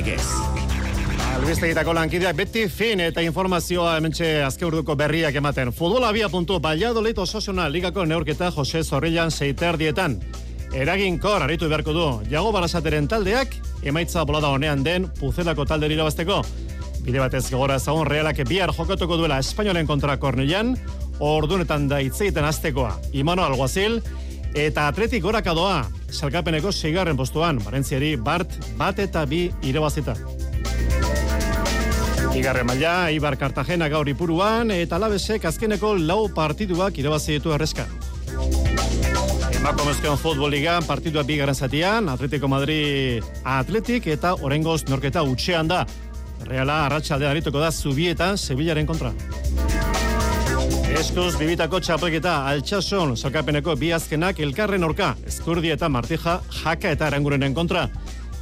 Legez. Albistegitako lankideak beti fin eta informazioa hementxe azke urduko berriak ematen. Futbol abia puntu, Valladolid ososuna ligako neurketa Jose Zorrilan seiter dietan. Eragin kor, aritu beharko du, jago barasateren taldeak, emaitza bolada honean den puzelako talde irabazteko. Bide batez gogora ezagun realak bihar jokatuko duela Espainolen kontra kornilan, ordunetan da itzeiten aztekoa. Imano Alguazil, eta atletik gorakadoa, salkapeneko seigarren postuan, Barentziari Bart bat eta bi irabazita. Igarre maila, Ibar Cartagena gaur ipuruan, eta labesek azkeneko lau partiduak irabazi ditu erreska. Emakumezkoen futbol liga partidua bi zatian, Atletico Madrid Atletik eta Orengoz norketa utxean da. Reala arratsalde arituko da Zubietan Sevillaren kontra. Eskuz bibitako txapelketa altxason salkapeneko bi azkenak elkarren orka, eskurdi eta martija jaka eta erangurenen kontra.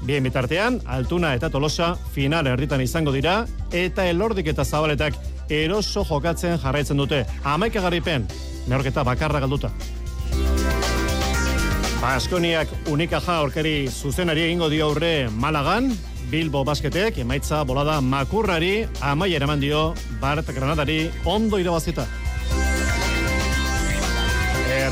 Bien bitartean, Altuna eta Tolosa final erditan izango dira, eta elordik eta zabaletak eroso jokatzen jarraitzen dute. Amaika garripen, neorketa bakarra galduta. Baskoniak unika ja aurkari zuzenari egingo dio aurre Malagan, Bilbo basketek emaitza bolada makurrari amaiera eman dio Bart Granadari ondo irabazita.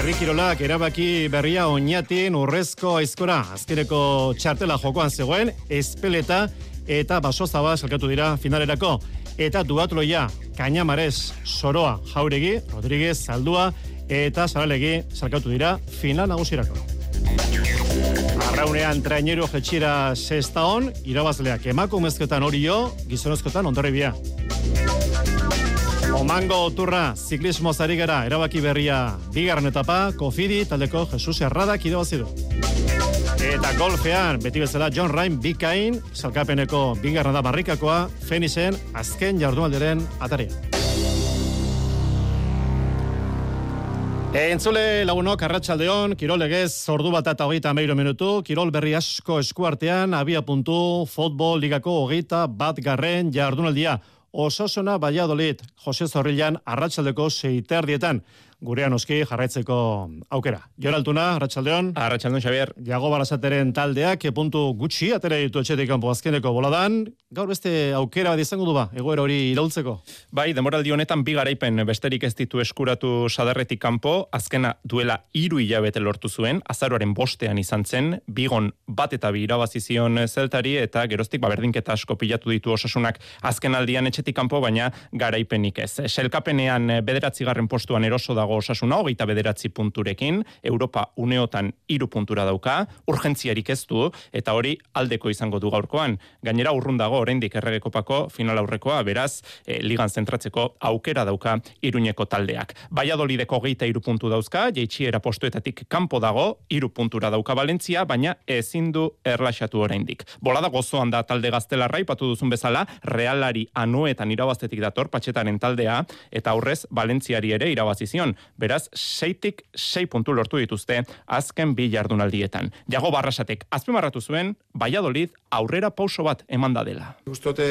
Herri erabaki berria oinatin urrezko aizkora. Azkeneko txartela jokoan zegoen, espeleta eta baso zaba salkatu dira finalerako. Eta duatloia, Kainamarez, Soroa, Jauregi, Rodríguez, Zaldua eta Zaralegi salkatu dira final nagusirako. Arraunean traineru jetxira sexta on, irabazleak emakumezketan hori jo, gizonezkotan ondorribia. Omango oturra, ziklismo zari gara, erabaki berria, bigarren etapa, kofidi, taldeko Jesus Erradak irabazi du. Eta golfean, beti bezala John Ryan bikain, salkapeneko bigarren da barrikakoa, Fenixen azken jardunalderen ataria. Entzule lagunok, arratsaldeon, Kirol legez, ordu bat eta hogeita meiro minutu, Kirol berri asko eskuartean, abia puntu, futbol ligako hogeita bat garren jardunaldia. Osasuna Valladolid, Jose Zorrilan, arratsaldeko seiterdietan gurean oski jarraitzeko aukera. Jon Altuna, Arratsaldeon. Arratsaldeon Xavier. Jago Barasateren taldeak puntu gutxi atera ditu etxetik kanpo azkeneko boladan. Gaur beste aukera bat izango du ba, egoera hori iraultzeko. Bai, demoraldi honetan bi garaipen besterik ez ditu eskuratu sadarretik kanpo, azkena duela hiru hilabete lortu zuen, azaroaren bostean izan zen, bigon bat eta bi irabazi zion zeltari eta geroztik ba berdinketa asko pilatu ditu osasunak azken aldian etxetik kanpo, baina garaipenik ez. Selkapenean bederatzigarren postuan eroso da osasuna, hogeita bederatzi punturekin, Europa uneotan iru puntura dauka, urgentziarik ez du, eta hori aldeko izango du gaurkoan. Gainera urrun dago, oraindik erregekopako final aurrekoa, beraz, e, ligan zentratzeko aukera dauka iruñeko taldeak. Baiadolideko hogeita iru puntu dauzka, jeitxiera postuetatik kanpo dago, iru puntura dauka Valentzia, baina ezin du erlaxatu oraindik. Bolada gozoan da talde gaztelarra, ipatu duzun bezala, realari anuetan irabaztetik dator, patxetaren taldea, eta aurrez, Valentziari ere irabazizion beraz, seitik sei puntu lortu dituzte azken bi jardunaldietan. Jago barrasatek, azpimarratu zuen, Valladolid aurrera pauso bat eman da dela. Gustote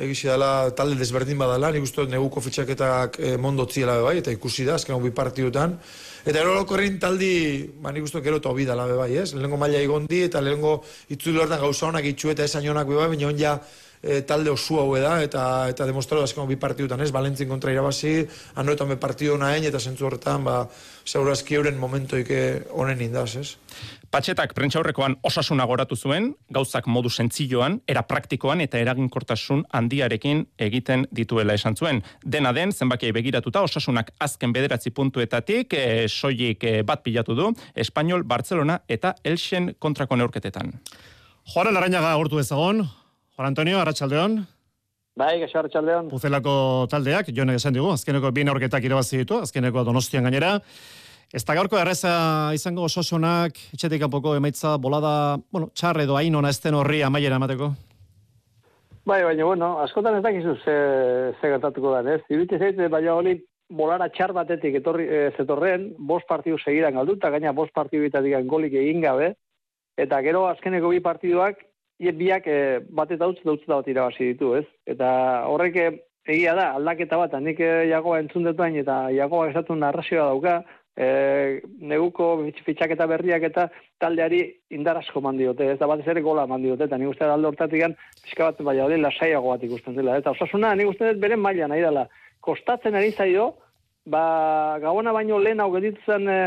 egisi dela talde desberdin badala, ni gustot neguko fitxaketak e, mondo tziela bai, eta ikusi da, azken bi partidutan. Eta ero lokorrin taldi, ba, nik gustot gero tobi dala bai, ez? Lehenko maila igondi, eta lehenko itzulu hortan gauza honak itxu eta esan jonak bai, baina on ja e, talde osu hau da eta eta demostratu azken bi partidutan, ez? Valentzin kontra irabazi, anoetan be partidu nahen eta zentzu horretan, ba, segurazki euren momentoik honen indaz, ez? Patxetak prentxaurrekoan osasuna goratu zuen, gauzak modu sentzioan, era praktikoan eta eraginkortasun handiarekin egiten dituela esan zuen. Dena den, zenbakiai begiratuta, osasunak azken bederatzi puntuetatik, e, soilik e, bat pilatu du, Espainol, Barcelona eta Elxen kontrako neurketetan. Joara Larañaga urtu ezagon, Juan Antonio, Arratxaldeon. Bai, gaxo Arratxaldeon. Puzelako taldeak, joan esan digu, azkeneko bi aurketak irabazi ditu, azkeneko donostian gainera. Ez da gaurko erreza izango ososonak, etxetik kanpoko emaitza bolada, bueno, txarre edo hain ona esten horri amaiera emateko? Bai, baina, bueno, askotan ez dakizu ze, ze gertatuko da, ez? Ibitze zaite, baina hori bolara txar batetik etorri, e, zetorren, bost partidu segiran galduta, gaina bost partidu golik egin gabe, eta gero azkeneko bi partiduak ie biak e, bat eta utz dautz bat irabazi ditu, ez? Eta horrek egia da, aldaketa bat, nik jagoa entzun detuain eta jagoa esatu narrazioa dauka, e, neguko fitxaketa berriak eta taldeari indar asko mandiote, ez? Da batez ere gola mandiote, eta nik uste alde hortatik gan, pixka bat baina hori lasaiago bat ikusten dela, eta osasuna nik uste dut beren maila nahi dela, kostatzen ari zaio, ba, gauana baino lehen hau geditzen e,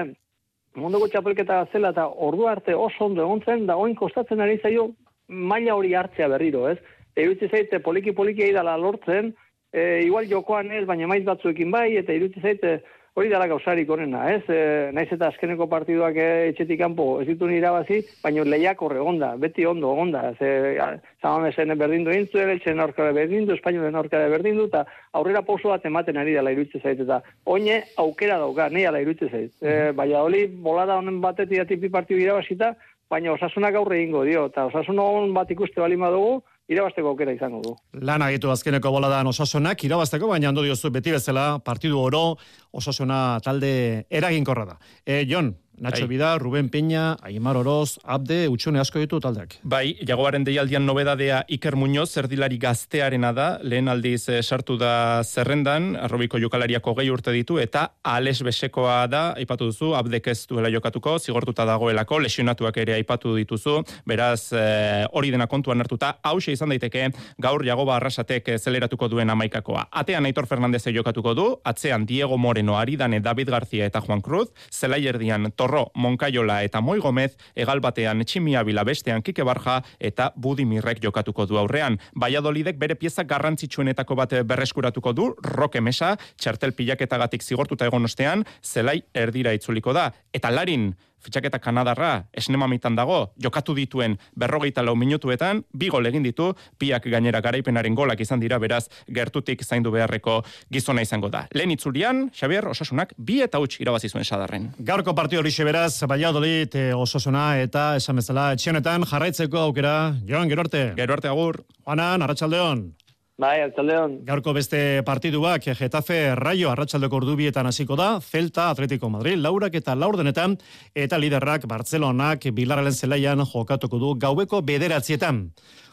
munduko txapelketa zela, eta ordu arte oso ondo egon zen, da oin kostatzen ari zaio, maila hori hartzea berriro, ez? Irutzi zaite poliki-poliki dala lortzen, e, igual jokoan ez, baina maiz batzuekin bai, eta irutzi zaite hori dela gauzarik onena, ez? E, naiz eta azkeneko partiduak e, etxetik kanpo ez ditu irabazi, baina lehiak horre onda, beti ondo onda. Ze, zamamezen berdindu intzu, eltsen aurkara berdindu, espainolen aurkara berdindu, eta aurrera poso bat ematen ari dela irutze zait, eta oine aukera dauka, nahi ala irutze zait. E, baina hori bolada honen batetik atipi partidu irabazita, baina osasunak aurre ingo dio, eta osasun hon bat ikuste balima dugu, irabasteko aukera izango du. Lan agitu azkeneko boladan osasunak, irabasteko, baina ondo diozu beti bezala partidu oro osasuna talde eraginkorra da. E, Jon, Nacho bai. Bida, Ruben Peña, Aimar Oroz, Abde, Utxune asko ditu taldeak. Bai, jagoaren deialdian nobedadea Iker Muñoz, erdilari gaztearena da, lehen aldiz eh, sartu da zerrendan, arrobiko jokalariako gehi urte ditu, eta ales besekoa da, aipatu duzu, Abdek ez duela jokatuko, zigortuta dagoelako, lesionatuak ere aipatu dituzu, beraz, eh, hori dena kontuan hartuta, hause izan daiteke, gaur jagoba arrasatek zeleratuko duen amaikakoa. Atean Aitor Fernandez jokatuko du, atzean Diego Moreno, Aridane, David García eta Juan Cruz, zelai erdian Zorro, Monkaiola eta Moi Gomez, egal batean Tximia Bila bestean Kike Barja eta Budimirrek jokatuko du aurrean. Baiadolidek bere pieza garrantzitsuenetako bat berreskuratuko du, Roke Mesa, txartel pilaketagatik zigortuta egon ostean, zelai erdira itzuliko da. Eta larin, fitxaketa Kanadarra esnemamitan dago, jokatu dituen berrogeita lau minutuetan, bi gol egin ditu, piak gainera garaipenaren golak izan dira, beraz, gertutik zaindu beharreko gizona izango da. Lehen itzulian, Xabier, osasunak, bi eta huts irabazi zuen sadarren. Gaurko partio hori beraz, Valladolid, e, osasuna eta esan bezala, etxionetan jarraitzeko aukera, joan, gero arte. Gero arte agur. Juanan, arratsaldeon. Bai, altzaldeon. Gaurko beste partiduak, Getafe Rayo arratsaldeko ordubietan hasiko da, Celta Atletico Madrid laurak eta laurdenetan, eta liderrak Barcelonak bilarralen zelaian jokatuko du gaueko bederatzietan.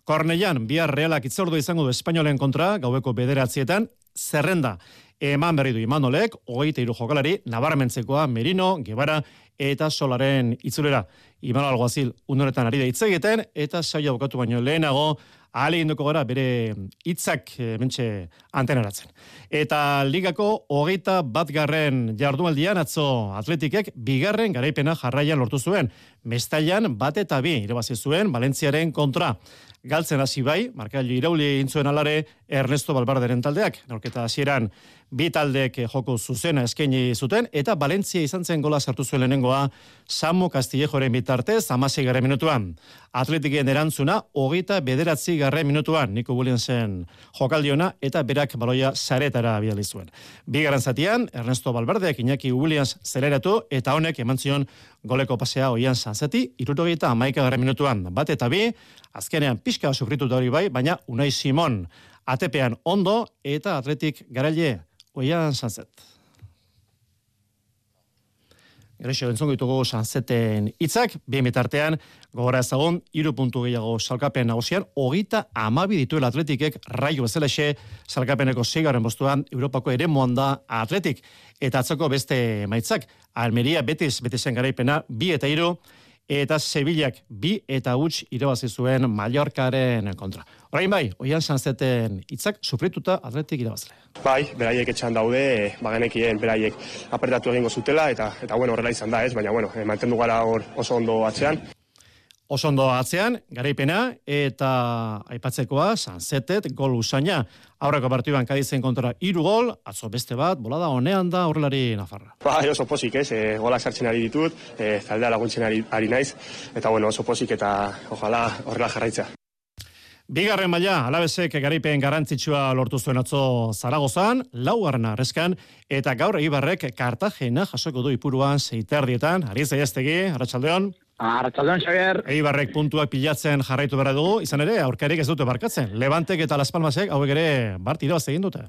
Korneian, bihar realak itzordu izango du Espainolen kontra, gaueko bederatzietan, zerrenda. Eman berri du Imanolek, hogeita iru jokalari, nabarmentzekoa, Merino, Gebara, eta solaren itzulera. Imanol Alguazil, unoretan ari da itzegiten, eta saia bukatu baino lehenago, ahale induko gara bere hitzak e, mentxe antenaratzen. Eta ligako hogeita bat garren jardualdian atzo atletikek bigarren garaipena jarraian lortu zuen. Mestailan bat eta bi irabazi zuen Valentziaren kontra. Galtzen hasi bai, markailu irauli egin zuen alare Ernesto Balbarderen taldeak. Norketa hasieran bi taldeek joko zuzena eskaini zuten eta Valentzia izan zen gola sartu zuen lehenengoa Samu Castillejoren bitartez 16. minutuan. Atletiken erantzuna hogeita bederatzi garren minutuan Niko Williamsen jokaldiona eta berak baloia saretara bidali zuen. Bigarren zatian Ernesto Balbardeak Iñaki Williams zeleratu eta honek eman zion goleko pasea oian sanzeti, irurogeita amaika garren minutuan. Bat eta bi, azkenean pixka sufritu hori bai, baina Unai Simon atepean ondo eta atletik garaile oian sanzet. Gerexo, entzongo ditugu sanzeten itzak, bien bitartean, gogora ezagun, iru puntu gehiago salkapen nagusian, hogita amabi dituen atletikek raio bezalexe salkapeneko zigaren bostuan, Europako ere da atletik. Eta atzoko beste maitzak, Almeria betiz, betizen garaipena, bi eta iru, eta Sevillak bi eta huts irabazi zuen Mallorcaren kontra. Orain bai, oian sanzeten hitzak sufrituta atletik irabazle. Bai, beraiek etxan daude, bagenekien beraiek apertatu egingo zutela, eta eta bueno, horrela izan da, ez? Baina, bueno, eh, mantendu gara hor oso ondo atzean. Oso ondo atzean, garaipena, eta aipatzekoa, sanzetet, gol usaina. Aurreko partiduan kadizen kontra iru gol, atzo beste bat, bolada honean da horrelari nafarra. Ba, oso posik ez, e, golak sartzen ari ditut, e, zaldea laguntzen ari, ari naiz, eta bueno, oso posik eta ojala horrela jarraitza. Bigarren maila, alabezek garipen garrantzitsua lortu zuen atzo Zaragozan, laugarren arrezkan, eta gaur Eibarrek Kartagena jasoko du ipuruan zeiterdietan, ari zaiaztegi, Arratxaldeon. Arratxaldeon, Xavier. Eibarrek puntuak pilatzen jarraitu behar dugu, izan ere, aurkarik ez dute barkatzen. Levantek eta Las Palmasek, hauek ere, bart irabaz egin dute.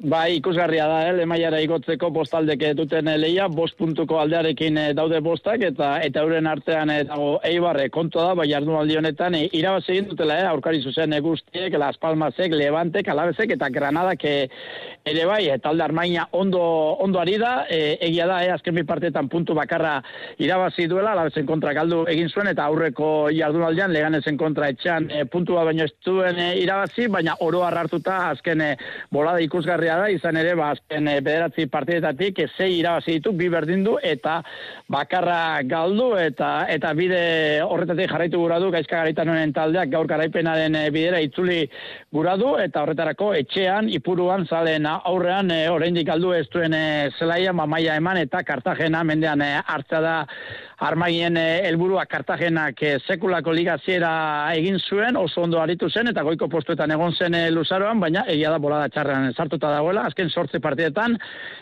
Bai, ikusgarria da, eh, lemaiara igotzeko bostaldeke duten eh, leia, bost puntuko aldearekin eh, daude bostak, eta eta euren artean eh, dago eibarre konto da, bai ardu honetan, eh, irabaz egin dutela, eh, aurkari zuzen guztiek, Las Palmasek, Levantek, Alabezek, eta Granadak ere bai, talde armaina ondo, ondo ari da, eh, egia da, eh, azken bi partetan puntu bakarra irabazi duela, Alabezen kontra galdu egin zuen, eta aurreko jardunaldian, leganezen kontra etxan eh, puntua baino ez duen eh, irabazi, baina oro hartuta azken bolada ikusgarria da, izan ere, ba, azken e, bederatzi partidetatik, e, zei irabazi ditu, bi berdin du, eta bakarra galdu, eta eta bide horretatik jarraitu gura du, gaizka garaitan honen taldeak, gaur garaipenaren e, bidera itzuli gura du, eta horretarako etxean, ipuruan, zalen aurrean, e, oraindik galdu ez duen e, zelaia, mamaia eman, eta kartagena mendean e, hartza da armaien eh, helburua Kartagenak eh, sekulako ligaziera egin zuen, oso ondo aritu zen, eta goiko postuetan egon zen eh, luzaroan, baina egia da bolada txarrean sartuta dagoela, azken sortze partidetan,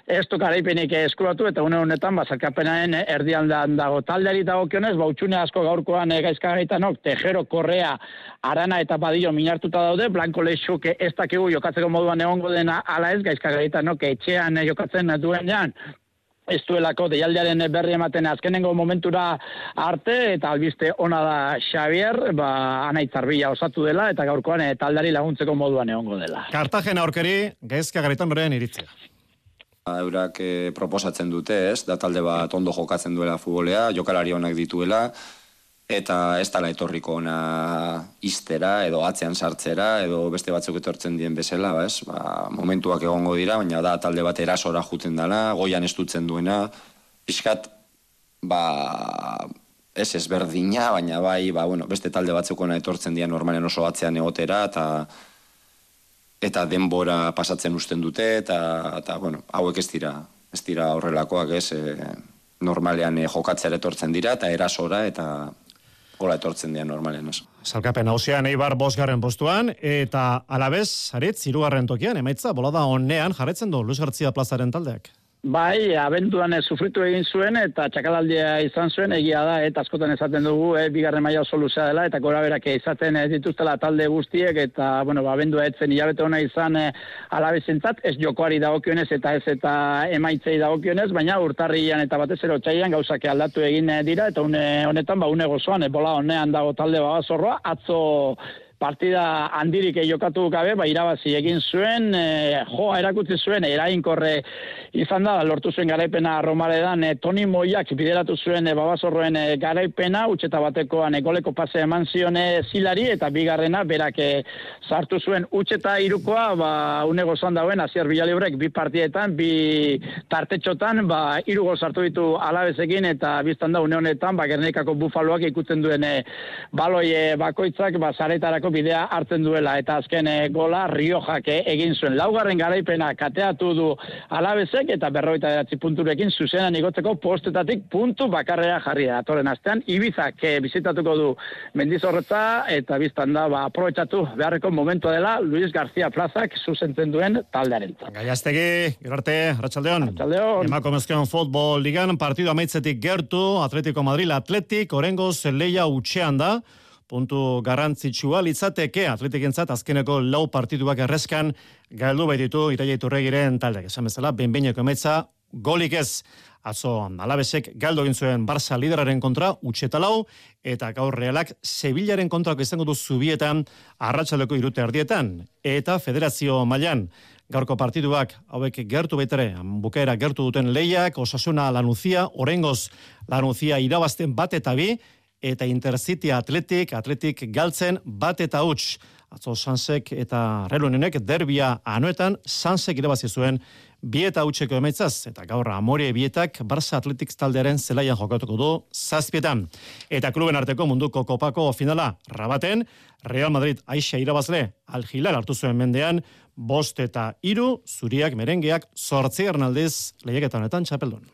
ez du garaipenik eskuratu, eta une honetan, bazarkapenaren erdialdan dago. Taldeari dago kionez, bautxune asko gaurkoan gaizka gaitanok, tejero, korrea, arana eta badillo minartuta daude, blanko leixuk ez dakigu jokatzeko moduan egongo dena ala ez, gaizka gaitanok etxean jokatzen duen jan, ez duelako deialdearen berri ematen azkenengo momentura arte, eta albiste ona da Xavier, ba, anaitzarbila osatu dela, eta gaurkoan e, taldari laguntzeko moduan egongo dela. Kartagena aurkeri, gaizka garitan horrean iritzea. Eurak e, proposatzen dute, ez? Da talde bat ondo jokatzen duela futbolea, jokalari onak dituela, eta ez tala etorriko ona iztera, edo atzean sartzera, edo beste batzuk etortzen dien bezala, ez? Ba, momentuak egongo dira, baina da talde bat erasora juten dela, goian estutzen duena, pixkat, ba, ez ezberdina, baina bai, ba, bueno, beste talde batzuk ona etortzen dien normalen oso atzean egotera, eta eta denbora pasatzen usten dute, eta, eta bueno, hauek ez dira, ez dira horrelakoak, ez, e, normalean e, jokatzera etortzen dira, eta erasora, eta gola etortzen dira normalen oso. Zalkapen hausian Eibar bosgarren postuan, eta alabez, haritz, irugarren tokian, emaitza, bolada onnean jarretzen du Luis Gartzia plazaren taldeak. Bai, abentuan e, sufritu egin zuen eta txakalaldia izan zuen, egia da, eta askotan esaten dugu, e, bigarren maila oso luzea dela, eta gora berak izaten e, dituztela talde guztiek, eta, bueno, ba, abendua etzen hilabete hona izan e, alabezentzat, ez jokoari dagokionez eta ez eta emaitzei dagokionez, baina urtarrian eta batez ero txaian gauzake aldatu egin dira, eta une, honetan, ba, une gozoan, e, bola honean dago talde babazorroa, atzo partida handirik jokatu gabe, ba, irabazi egin zuen, e, joa erakutzi zuen, erainkorre izan da, lortu zuen garaipena Romaredan, e, Toni Moiak bideratu zuen e, babazorroen e, garaipena, utxeta batekoan e, goleko pase eman zion zilari, eta bigarrena, berak e, sartu zuen utxeta irukoa, ba, une gozan dauen, aziar bilalibrek, bi partietan, bi tartetxotan, ba, irugo sartu ditu alabezekin, eta biztan da, une honetan, ba, gernikako bufaloak ikutzen duen e, baloi e, bakoitzak, ba, zaretarako bidea hartzen duela eta azken e, gola Riojak eh, egin zuen. Laugarren garaipena kateatu du alabezek eta berroita eratzi punturekin zuzenan igotzeko postetatik puntu bakarrea jarri da. Atoren astean, Ibizak e, bizitatuko du mendizorretza eta biztan da ba, aprobetsatu beharreko momentu dela Luis García Plazak zuzentzen duen taldearen. Gaiaztegi, gerarte, Ratxaldeon. Ratxaldeon. Emako mezkeon futbol ligan partidu amaitzetik gertu, Atletico Madrid Atletik, orengoz leia utxean da, puntu garrantzitsua litzateke. Atletikentzat azkeneko lau partituak errezkan galdu baititu iraia iturregiren taldeak. Esan bezala, benbeineko emetza golik ez. Atzo alabesek galdo egin zuen Barça lideraren kontra utxeta lau eta gaur realak Sevillaren kontrako izango du zubietan arratsaleko irute ardietan eta federazio mailan. Gaurko partiduak hauek gertu baitere bukaera gertu duten leiak osasuna lanuzia orengoz lanuzia irabazten bat eta bi eta Intercity Atletik, Atletik galtzen bat eta huts. Atzo Sansek eta Relunenek derbia anuetan Sansek irabazi zuen bi eta hutseko emaitzaz eta gaur Amore bietak Barça Atletik taldearen zelaian jokatuko du zazpietan. Eta kluben arteko munduko kopako finala rabaten, Real Madrid Aixa irabazle Al hartu zuen mendean, bost eta iru, zuriak merengeak, sortzi ernaldiz lehiaketan honetan txapeldun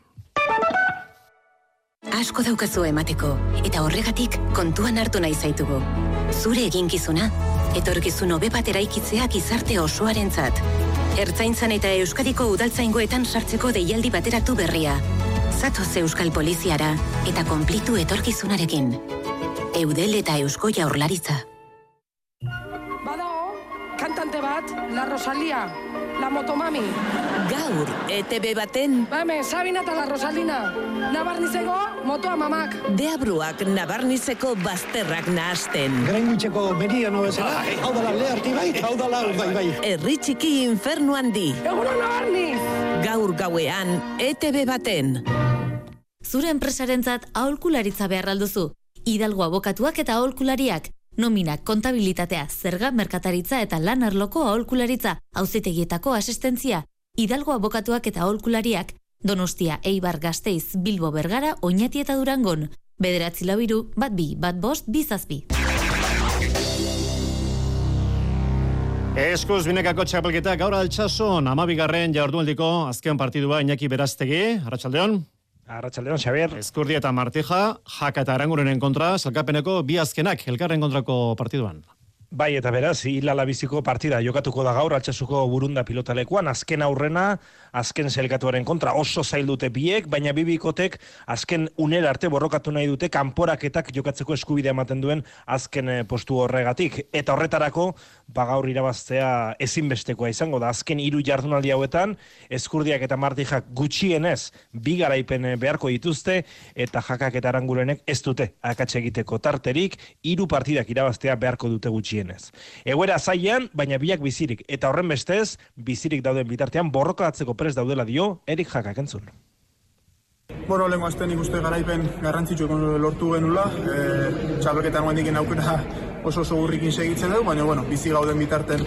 asko daukazu emateko, eta horregatik kontuan hartu nahi zaitugu. Zure eginkizuna, etorkizun hobe bat eraikitzea gizarte osoarentzat. Ertzaintzan eta Euskadiko udaltzaingoetan sartzeko deialdi bateratu berria. Zatoz Euskal Poliziara eta konplitu etorkizunarekin. Eudel eta Eusko Jaurlaritza. Badago, kantante bat, la Rosalia, la motomami. Gaur, ETB baten... Ba hemen, Sabina eta la Rosalina. Nabarnizeko, motoa mamak. Deabruak nabarnizeko bazterrak nahasten. Grengutxeko meriano bezala, hau dala leharti bai, hau dala bai bai. Herri txiki infernu handi. Egunon nabarniz! Gaur gauean, ETB baten. Zure enpresarentzat aholkularitza behar alduzu. Hidalgo abokatuak eta aholkulariak. Nominak, kontabilitatea, zerga, merkataritza eta lan arloko aholkularitza, auzitegietako asistentzia. Hidalgo abokatuak eta aholkulariak. Donostia, Eibar, Gasteiz, Bilbo, Bergara, Oñati eta Durangon. Bederatzi labiru, bat bi, bat bost, bizazbi. Eskuz binekako txapelketa gaur altxason, amabigarren jaurdueldiko azken partidua Iñaki Beraztegi, Arratxaldeon. Arratxaldeon, Xabier. Eskurdi eta Martija, jaka eta arangurenen kontra, salkapeneko bi azkenak, elkarren kontrako partiduan. Bai, eta beraz, hilala biziko partida jokatuko da gaur, altxasuko burunda pilotalekuan, azken aurrena, azken zelkatuaren kontra, oso zail dute biek, baina bibikotek azken unera arte borrokatu nahi dute, kanporaketak jokatzeko eskubidea ematen duen azken eh, postu horregatik. Eta horretarako, ba gaur irabaztea ezinbestekoa izango da, azken hiru jardunaldi hauetan, eskurdiak eta martijak gutxienez, bi garaipen eh, beharko dituzte, eta jakak eta arangurenek ez dute akatxe egiteko tarterik, hiru partidak irabaztea beharko dute gutxien gutxienez. Egoera zaian, baina biak bizirik, eta horren bestez, bizirik dauden bitartean borrokatzeko prez daudela dio, erik jakak entzun. Bueno, lengo azten ikuste garaipen garrantzitsu lortu genula, e, txapelketan nuen aukera oso oso gurrikin segitzen dugu, baina bueno, bizi gauden bitarten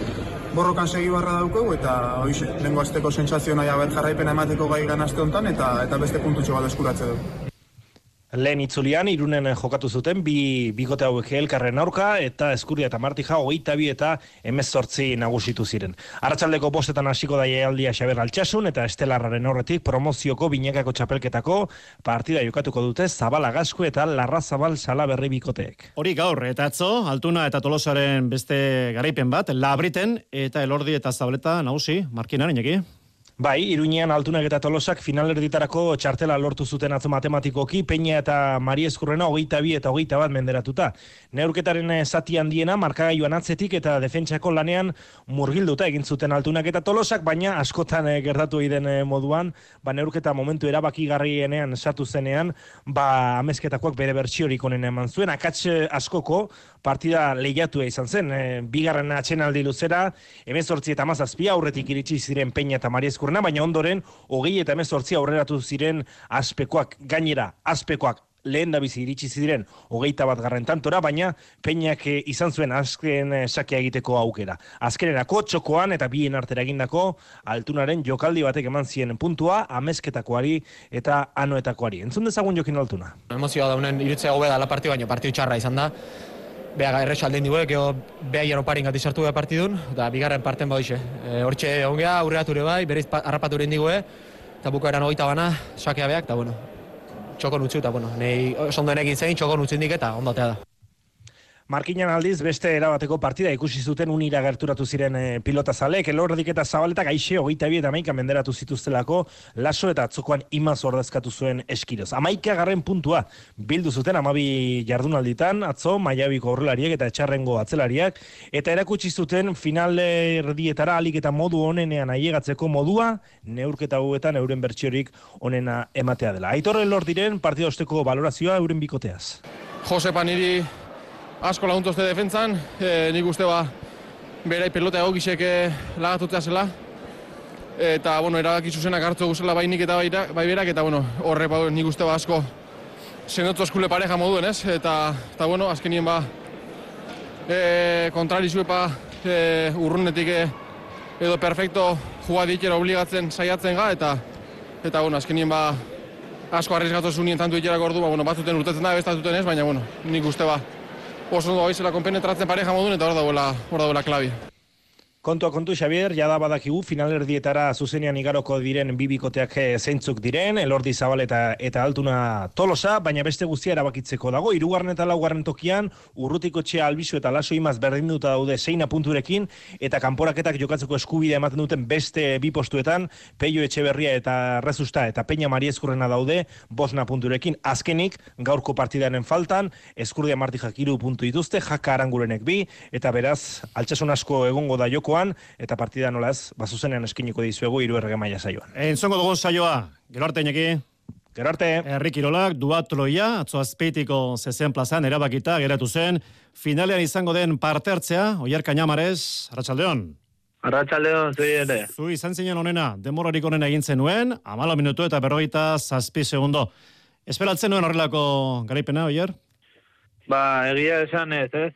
borrokan segi barra daukegu, eta hoize, lengo azteko sentsazio nahi aber jarraipena emateko gai ganazte honetan, eta, eta beste puntutxo bat eskuratze dugu. Lehen itzulian, irunen jokatu zuten, bi bigote hauek elkarren aurka, eta eskuria eta martija, hogeita bi eta emezortzi nagusitu ziren. Arratxaldeko bostetan hasiko da aldia Xaber Altxasun, eta Estelarraren horretik promozioko binekako txapelketako partida jokatuko dute Zabala Gasko eta Larra Zabal Sala Berri bikoteek. Hori gaur, eta atzo, Altuna eta Tolosaren beste garaipen bat, Labriten eta Elordi eta Zabaleta nagusi, markinaren, eki? Bai, Iruñean altunak eta tolosak finalerditarako txartela lortu zuten atzo matematikoki, Peña eta Mari Eskurrena hogeita bi eta hogeita bat menderatuta. Neurketaren eh, zati handiena, markagailuan atzetik eta defentsako lanean murgilduta egin zuten altunak eta tolosak, baina askotan e, gertatu egiten eh, moduan, ba neurketa momentu erabaki garrienean satu zenean, ba amezketakoak bere bertsiorik onen eman zuen, akatz askoko partida lehiatua izan zen, e, bigarren atxenaldi luzera, emezortzi eta mazazpia, aurretik iritsi ziren Peña eta Mari Eskurrena, txakurna, baina ondoren, hogei eta emezortzi aurreratu ziren aspekoak, gainera, aspekoak lehen da bizi iritsi ziren hogeita bat garren tantora, baina peinak eh, izan zuen azken eh, sakia egiteko aukera. Azkenerako txokoan eta bien artera egindako altunaren jokaldi batek eman zien puntua, amezketakoari eta anoetakoari. Entzun dezagun jokin altuna. Emozioa daunen irutzea gobeda la partio, baina partio txarra izan da. Beha errex aldein dugu, geho beha jaro parin gati sartu beha partidun, da bigarren parten badixe. E, hortxe ongea, aurreatu ere bai, berriz harrapatu ere indigu, eta buka eran hogeita bana, sakea beak, eta bueno, txokon utzi, eta bueno, nahi sondoen egin zein, txokon utzi indik eta ondatea da. Markinan aldiz beste erabateko partida ikusi zuten unira gerturatu ziren e, pilota zalek, elordik eta zabaletak aixe hogeita bi eta amaika menderatu zituztelako laso eta atzokoan imaz ordezkatu zuen eskiroz. Amaika garren puntua bildu zuten amabi jardunalditan, atzo, maiabiko horrelariak eta etxarrengo atzelariak, eta erakutsi zuten final erdietara alik eta modu onenean aiegatzeko modua, neurketa huetan euren bertsiorik onena ematea dela. Aitorre lor diren partida osteko valorazioa euren bikoteaz. Jose Paniri asko laguntuzte defentzan, e, nik uste ba, berai pelota egokisek e, lagatutzea zela. Eta, bueno, erabaki zuzenak hartu guzela bai nik eta bai, bai berak, eta, bueno, horre ba, nik uste ba asko sendotu eskule pareja moduen, ez? Eta, eta bueno, azkenien ba, e, kontrari zuepa e, urrunetik e, edo perfecto jua obligatzen saiatzen ga, eta, eta, bueno, azkenien ba, asko arriesgatu zunien tantu ikerak ordu, ba, bueno, batzuten urtetzen da, bestatuten ez, baina, bueno, nik uste ba, oso ondo gaizela konpenetratzen pareja modun eta hor dagoela, hor dagoela klabi. Kontua kontu Xavier, jada badakigu finalerdietara zuzenean igaroko diren bibikoteak eh, zeintzuk diren, elordi zabal eta, eta altuna tolosa, baina beste guztia erabakitzeko dago, irugarren eta laugarren tokian, urrutiko txea albizu eta laso imaz berdinduta daude zeina punturekin, eta kanporaketak jokatzeko eskubidea ematen duten beste bi postuetan, peio etxeberria eta rezusta eta peina mari eskurrena daude, bosna punturekin, azkenik, gaurko partidaren faltan, eskurdia martijak iru puntu dituzte, jaka arangurenek bi, eta beraz, altsasun asko egongo da joko orduan, eta partida nola ez, bazuzenean eskiniko dizuegu iru errege maila saioan. Entzongo dugun saioa, gero arte inaki. Gero arte. Herri Kirolak, duatloia, atzo azpeitiko zezen plazan, erabakita, geratu zen, finalean izango den parte hartzea, oier kainamarez, Arratxaldeon. Arratxaldeon, zui ere. Zu izan zinen onena, demorarik onena egin zenuen, amala minutu eta berrogeita zazpi segundo. Esperatzen nuen horrelako garaipena, oier? Ba, egia esan ez, ez?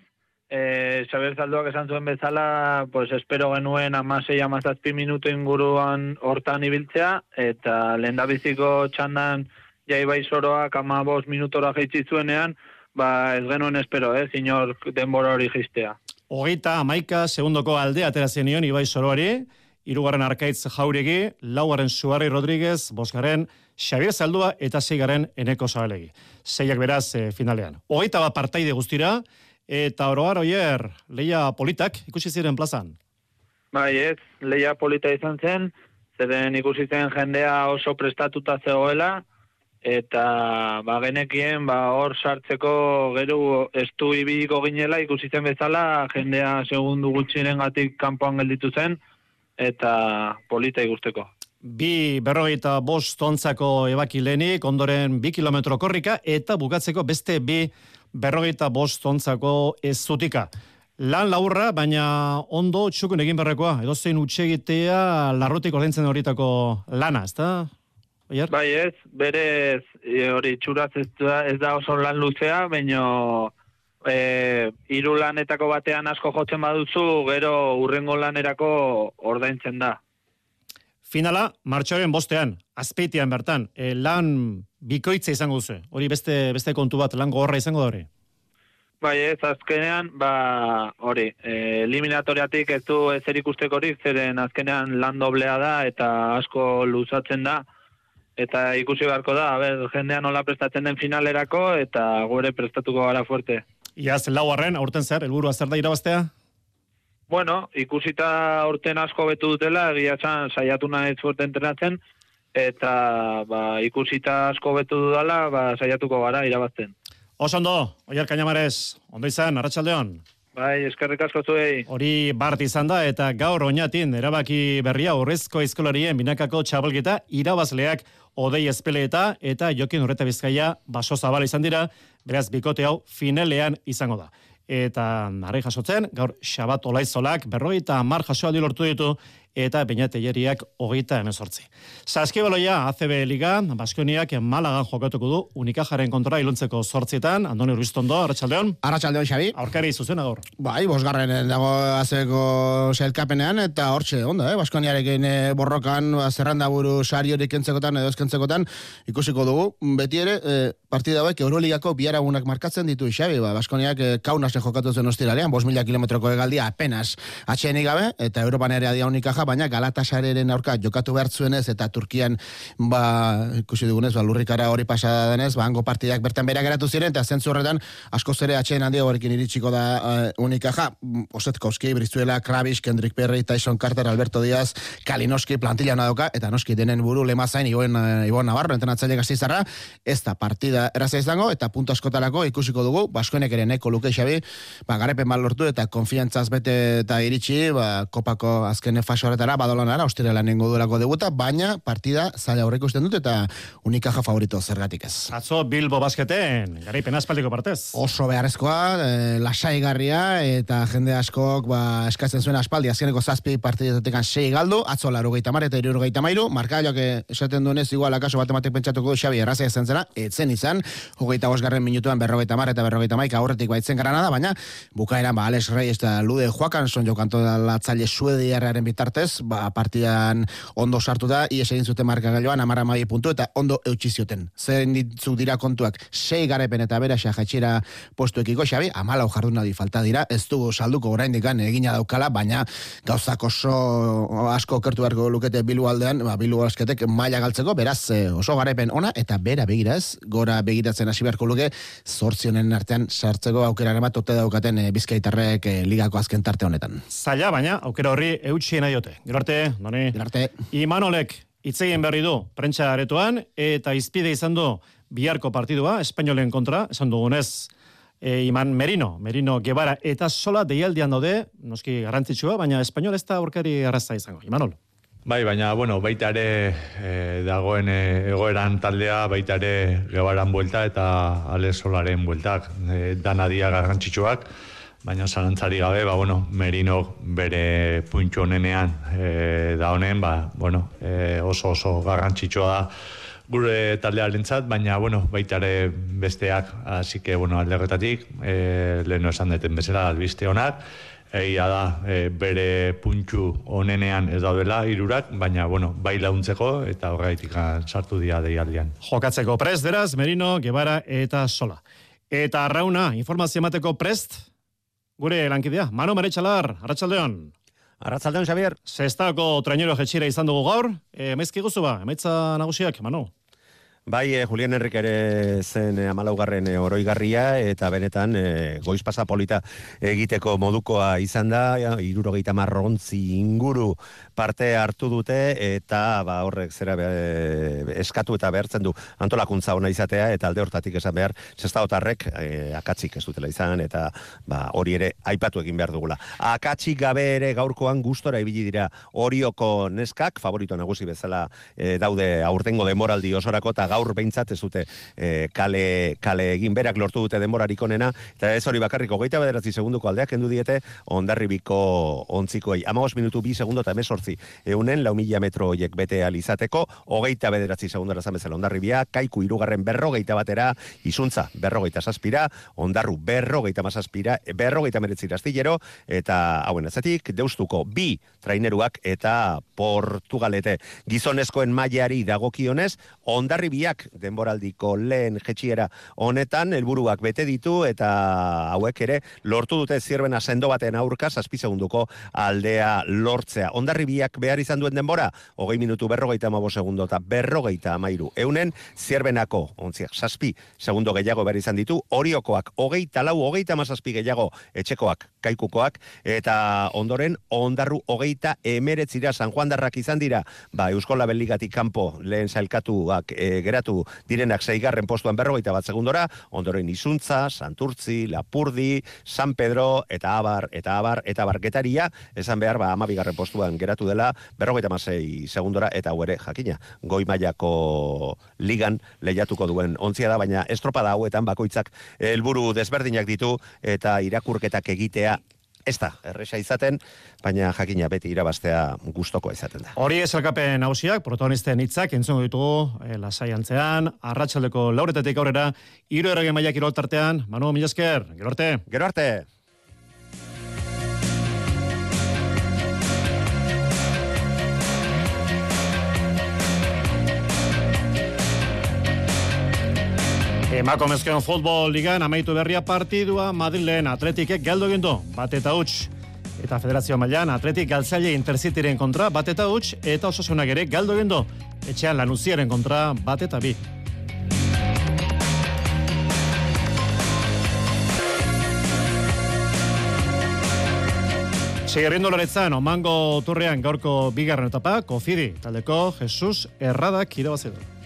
E, Xabier Zalduak esan zuen bezala, pues espero genuen amasei amazazpi minutu inguruan hortan ibiltzea, eta lehen biziko txandan jai bai soroak ama bost minutora jaitsi zuenean, ba ez genuen espero, ez, inor denbora hori jistea. Hogeita amaika segundoko alde atera zenion Ibai Soroari, irugarren arkaitz jauregi, laugarren Suarri Rodríguez, bosgarren Xavier Zaldua eta zeigaren Eneko Zabalegi. Zeiak beraz e, finalean. Hogeita bat partaide guztira, eta oroar oier, leia politak ikusi ziren plazan. Bai, ez, leia polita izan zen, zeren ikusi zen jendea oso prestatuta zegoela, eta ba genekien ba hor sartzeko gero estu ibiliko ginela ikusi zen bezala jendea segundu gutxirengatik kanpoan gelditu zen eta polita ikusteko. Bi berrogeita bost ontzako ebakilenik, ondoren bi kilometro korrika, eta bukatzeko beste bi berrogeita bost ontzako ez zutika. Lan laurra, baina ondo txukun egin berrekoa, edo zein utxegitea larrotik ordaintzen horietako lana, ezta? Oier? Bai ez, berez e, hori txuraz ez da, ez da oso lan luzea, baina e, iru lanetako batean asko jotzen baduzu, gero urrengo lanerako ordaintzen da. Finala, martxoaren bostean, azpeitian bertan, e, lan bikoitza izango duzu. Hori beste, beste kontu bat, lan gogorra izango da hori. Bai ez, azkenean, ba, hori, e, eliminatoriatik ez du ezer ikustekorik, zeren azkenean lan doblea da eta asko luzatzen da eta ikusi beharko da, a ber, jendea nola prestatzen den finalerako eta gure prestatuko gara fuerte. Iaz, lau arren, aurten zer, helburu zer da irabaztea? Bueno, ikusita aurten asko betu dutela, egia txan, saiatu nahi fuerte entrenatzen, eta ba, ikusita asko betu dudala, ba, saiatuko gara irabazten. Oso ondo, oier kainamarez, ondo izan, arratsaldeon. Bai, eskerrik asko zuei. Hori bart izan da eta gaur oinatin erabaki berria horrezko eskolarien binakako txabalgeta irabazleak odei espeleeta eta jokin horreta bizkaia baso zabal izan dira, beraz bikote hau finalean izango da. Eta nare jasotzen, gaur xabat olaizolak berroi eta mar jasoa lortu ditu eta Beñatelleriak hogeita emezortzi. Saskibaloia ACB Liga, Baskoniak Malagan jokatuko du, unikajaren kontra iluntzeko sortzietan, Andoni Urbistondo, Arratxaldeon. Arratxaldeon, Xabi. Aurkari zuzena gaur. Bai, bosgarren dago azeko selkapenean, eta hortxe, onda, eh? Baskoniarekin eh, borrokan, ba, zerranda buru sariorik entzekotan, edo ezkentzekotan, ikusiko dugu, beti ere, eh, partida hauek Euroligako biaragunak markatzen ditu, Xabi, ba, Baskoniak eh, kaunase jokatu zen ostiralean, bos mila kilometroko egaldia apenas atxenik gabe, eta Europan ere adia unikaja baina Galatasareren aurka jokatu behar zuenez eta Turkian ba ikusi dugunez ba lurrikara hori pasada denez ba hango partidak bertan bera geratu ziren eta zentzu horretan asko zere atxeen handiagorekin iritsiko da uh, unikaja Osetkowski, Brizuela, Kravis, Kendrick Perry, Tyson Carter, Alberto Díaz, Kalinowski plantilla nadoka eta noski denen buru lemazain Ibon, uh, Ibon Navarro entrenatzaile gaztizarra ez da partida eraza izango eta punto askotarako ikusiko dugu Baskonek ere neko luke xabi. Ba garepen mal lortu eta konfiantzaz bete eta iritsi ba kopako azken fase horretara badolanara ostera lanengo duelako debuta baina partida zaila horrek usten dut eta unikaja favorito zergatik ez. Atzo Bilbo basketen, garaipen aspaldiko partez. Oso beharrezkoa, e, lasaigarria eta jende askok ba, eskatzen zuen aspaldi azkeneko zazpi partidetatik sei galdu, atzo laro mar eta iruro gehieta mairu, esaten duenez igual akaso batematik pentsatuko du Xabi errazia ezen zena, etzen izan, hogeita bosgarren minutuan berrogeita mar eta berrogeita maika aurretik baitzen granada, baina bukaeran ba, Alex Reyes eta Lude Joakanson jokanto da latzaile suediarraren bitartez, ba, partidan ondo sartu da, ies egin zuten markagailoan, amara mai puntu eta ondo eutxi zioten. Zer ditzuk dira kontuak, sei garepen eta bera jaitxera postuekiko xabi, amalau jarduna di falta dira, ez dugu salduko oraindik egina daukala, baina gauzak oso asko kertu beharko lukete bilu aldean, ba, bilu asketek maila galtzeko, beraz eh, oso garepen ona, eta bera begiraz, gora begiratzen hasi beharko luke, zortzionen artean sartzeko aukera bat ote daukaten e, bizkaitarrek e, ligako azken tarte honetan. Zaila, baina aukera horri eutxien aiote. Gero arte, noni? Gero arte. Imanolek itzegin berri du prentsa aretoan, eta izpide izan du biharko partidua, espainolen kontra, esan dugunez, e, Iman Merino, Merino Gebara eta sola deialdian daude, noski garrantzitsua, baina espainol ez da aurkari arraza izango. Imanol. Bai, baina, bueno, baita ere e, dagoen e, egoeran taldea, baita ere gebaran buelta eta ale solaren bueltak, e, danadia garrantzitsuak, baina zalantzari gabe, ba, bueno, Merino bere puntxo honenean e, da honen, ba, bueno, e, oso oso garrantzitsua da gure taldearentzat, baina, bueno, baita ere besteak, así que, bueno, alderretatik, e, leheno esan deten bezala albiste honak, egia da e, bere puntxu onenean ez daudela irurak, baina bueno, bai launtzeko eta horreitik sartu dira deialdian. Jokatzeko prest deraz, Merino, Gebara eta Sola. Eta arrauna, informazio emateko prest, gure lankidea, Mano Maretxalar, Arratxaldeon. Arratxaldeon, Xavier. Zestako trainero jetxira izan dugu gaur, e, maizki guzu ba, emaitza nagusiak, Mano. Bai, eh, Julian Enrique ere zen eh, amalaugarren eh, oroigarria eta benetan eh, goiz pasapolita egiteko modukoa izan da, ja, irurogeita marrontzi inguru parte hartu dute eta ba, horrek zera be, eskatu eta behartzen du antolakuntza ona izatea eta alde hortatik esan behar zestaotarrek eh, akatzik ez dutela izan eta ba, hori ere aipatu egin behar dugula. Akatzik gabe ere gaurkoan gustora ibili dira orioko neskak, favorito nagusi bezala eh, daude aurtengo demoraldi osorako eta gaur behintzat ez dute e, kale, kale egin berak lortu dute denborarik onena, eta ez hori geita bederatzi segunduko aldeak kendu diete ondarribiko ontzikoei. Amagos minutu bi segundo eta emesortzi eunen lau mila metro oiek bete alizateko, hogeita bederatzi segundara zamezela ondarribia, kaiku irugarren berrogeita batera, izuntza berrogeita saspira, ondarru berrogeita masaspira, berrogeita meretzi astillero, eta hauen ezatik, deustuko bi traineruak eta Portugalete. Gizonezkoen mailari dagokionez, ondarribiak denboraldiko lehen jetxiera honetan, helburuak bete ditu eta hauek ere lortu dute zierbena sendo baten aurka, zazpi segunduko aldea lortzea. Ondarribiak behar izan duen denbora, hogei minutu berrogeita amabo segundo eta berrogeita amairu. Eunen, zierbenako, ontziak, zazpi segundo gehiago behar izan ditu, oriokoak, hogei talau, hogei tamazazpi gehiago, etxekoak, kaikukoak, eta ondoren, ondarru hogeita emeretzira San Juan darrak izan dira, ba, Euskola Beligatik kanpo lehen zailkatuak e, geratu direnak zeigarren postuan berrogeita bat segundora, ondoren Izuntza, Santurtzi, Lapurdi, San Pedro, eta Abar, eta Abar, eta Barketaria, esan behar, ba, amabigarren postuan geratu dela, berrogeita masei segundora, eta ere jakina, goi mailako ligan lehiatuko duen ontzia da, baina estropada hauetan bakoitzak helburu desberdinak ditu, eta irakurketak egitea ez da, erresa izaten, baina jakina beti irabaztea gustoko izaten da. Hori ez elkapen hausiak, protagonisten hitzak entzun ditugu, e, lasai antzean, arratsaldeko lauretetik aurrera, hiru errege mailak iroltartean, Manu, mila esker, gero arte. Gero arte. Emakomezkeon futbol ligan amaitu berria partidua Madrilen atletikek galdo gindu, bat eta huts. Eta federazio mailan atletik galtzaile interzitiren kontra bat eta huts eta osasunak ere galdo gindu. Etxean lanuziaren kontra bat eta bi. Segerriendo loretzan, omango turrean gaurko bigarren etapa, kofidi, taldeko Jesus Erradak irabazidu.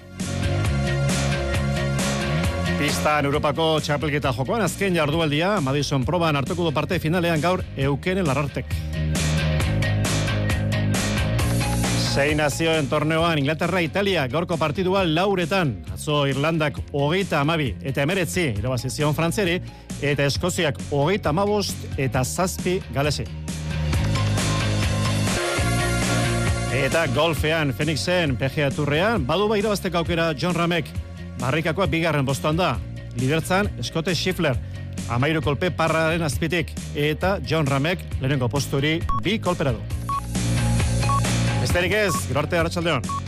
Pistan Europako txapelketa jokoan azken jardualdia, Madison proban hartuko du parte finalean gaur eukene larartek. Sei nazioen torneoan Inglaterra Italia gaurko partidua lauretan. Atzo Irlandak hogeita amabi eta emeretzi irabazizion frantzeri eta Eskoziak hogeita amabost eta zazpi galesi. Eta golfean Fenixen PGA Turrean badu bai irabazteko aukera John Ramek. Barrikakoa bigarren bostuan da. Lidertzan Scott Schiffler. Amairu kolpe parraren azpitik. Eta John Ramek lehenengo posturi bi kolpera du. Besterik ez, gero arte hartxaldeon.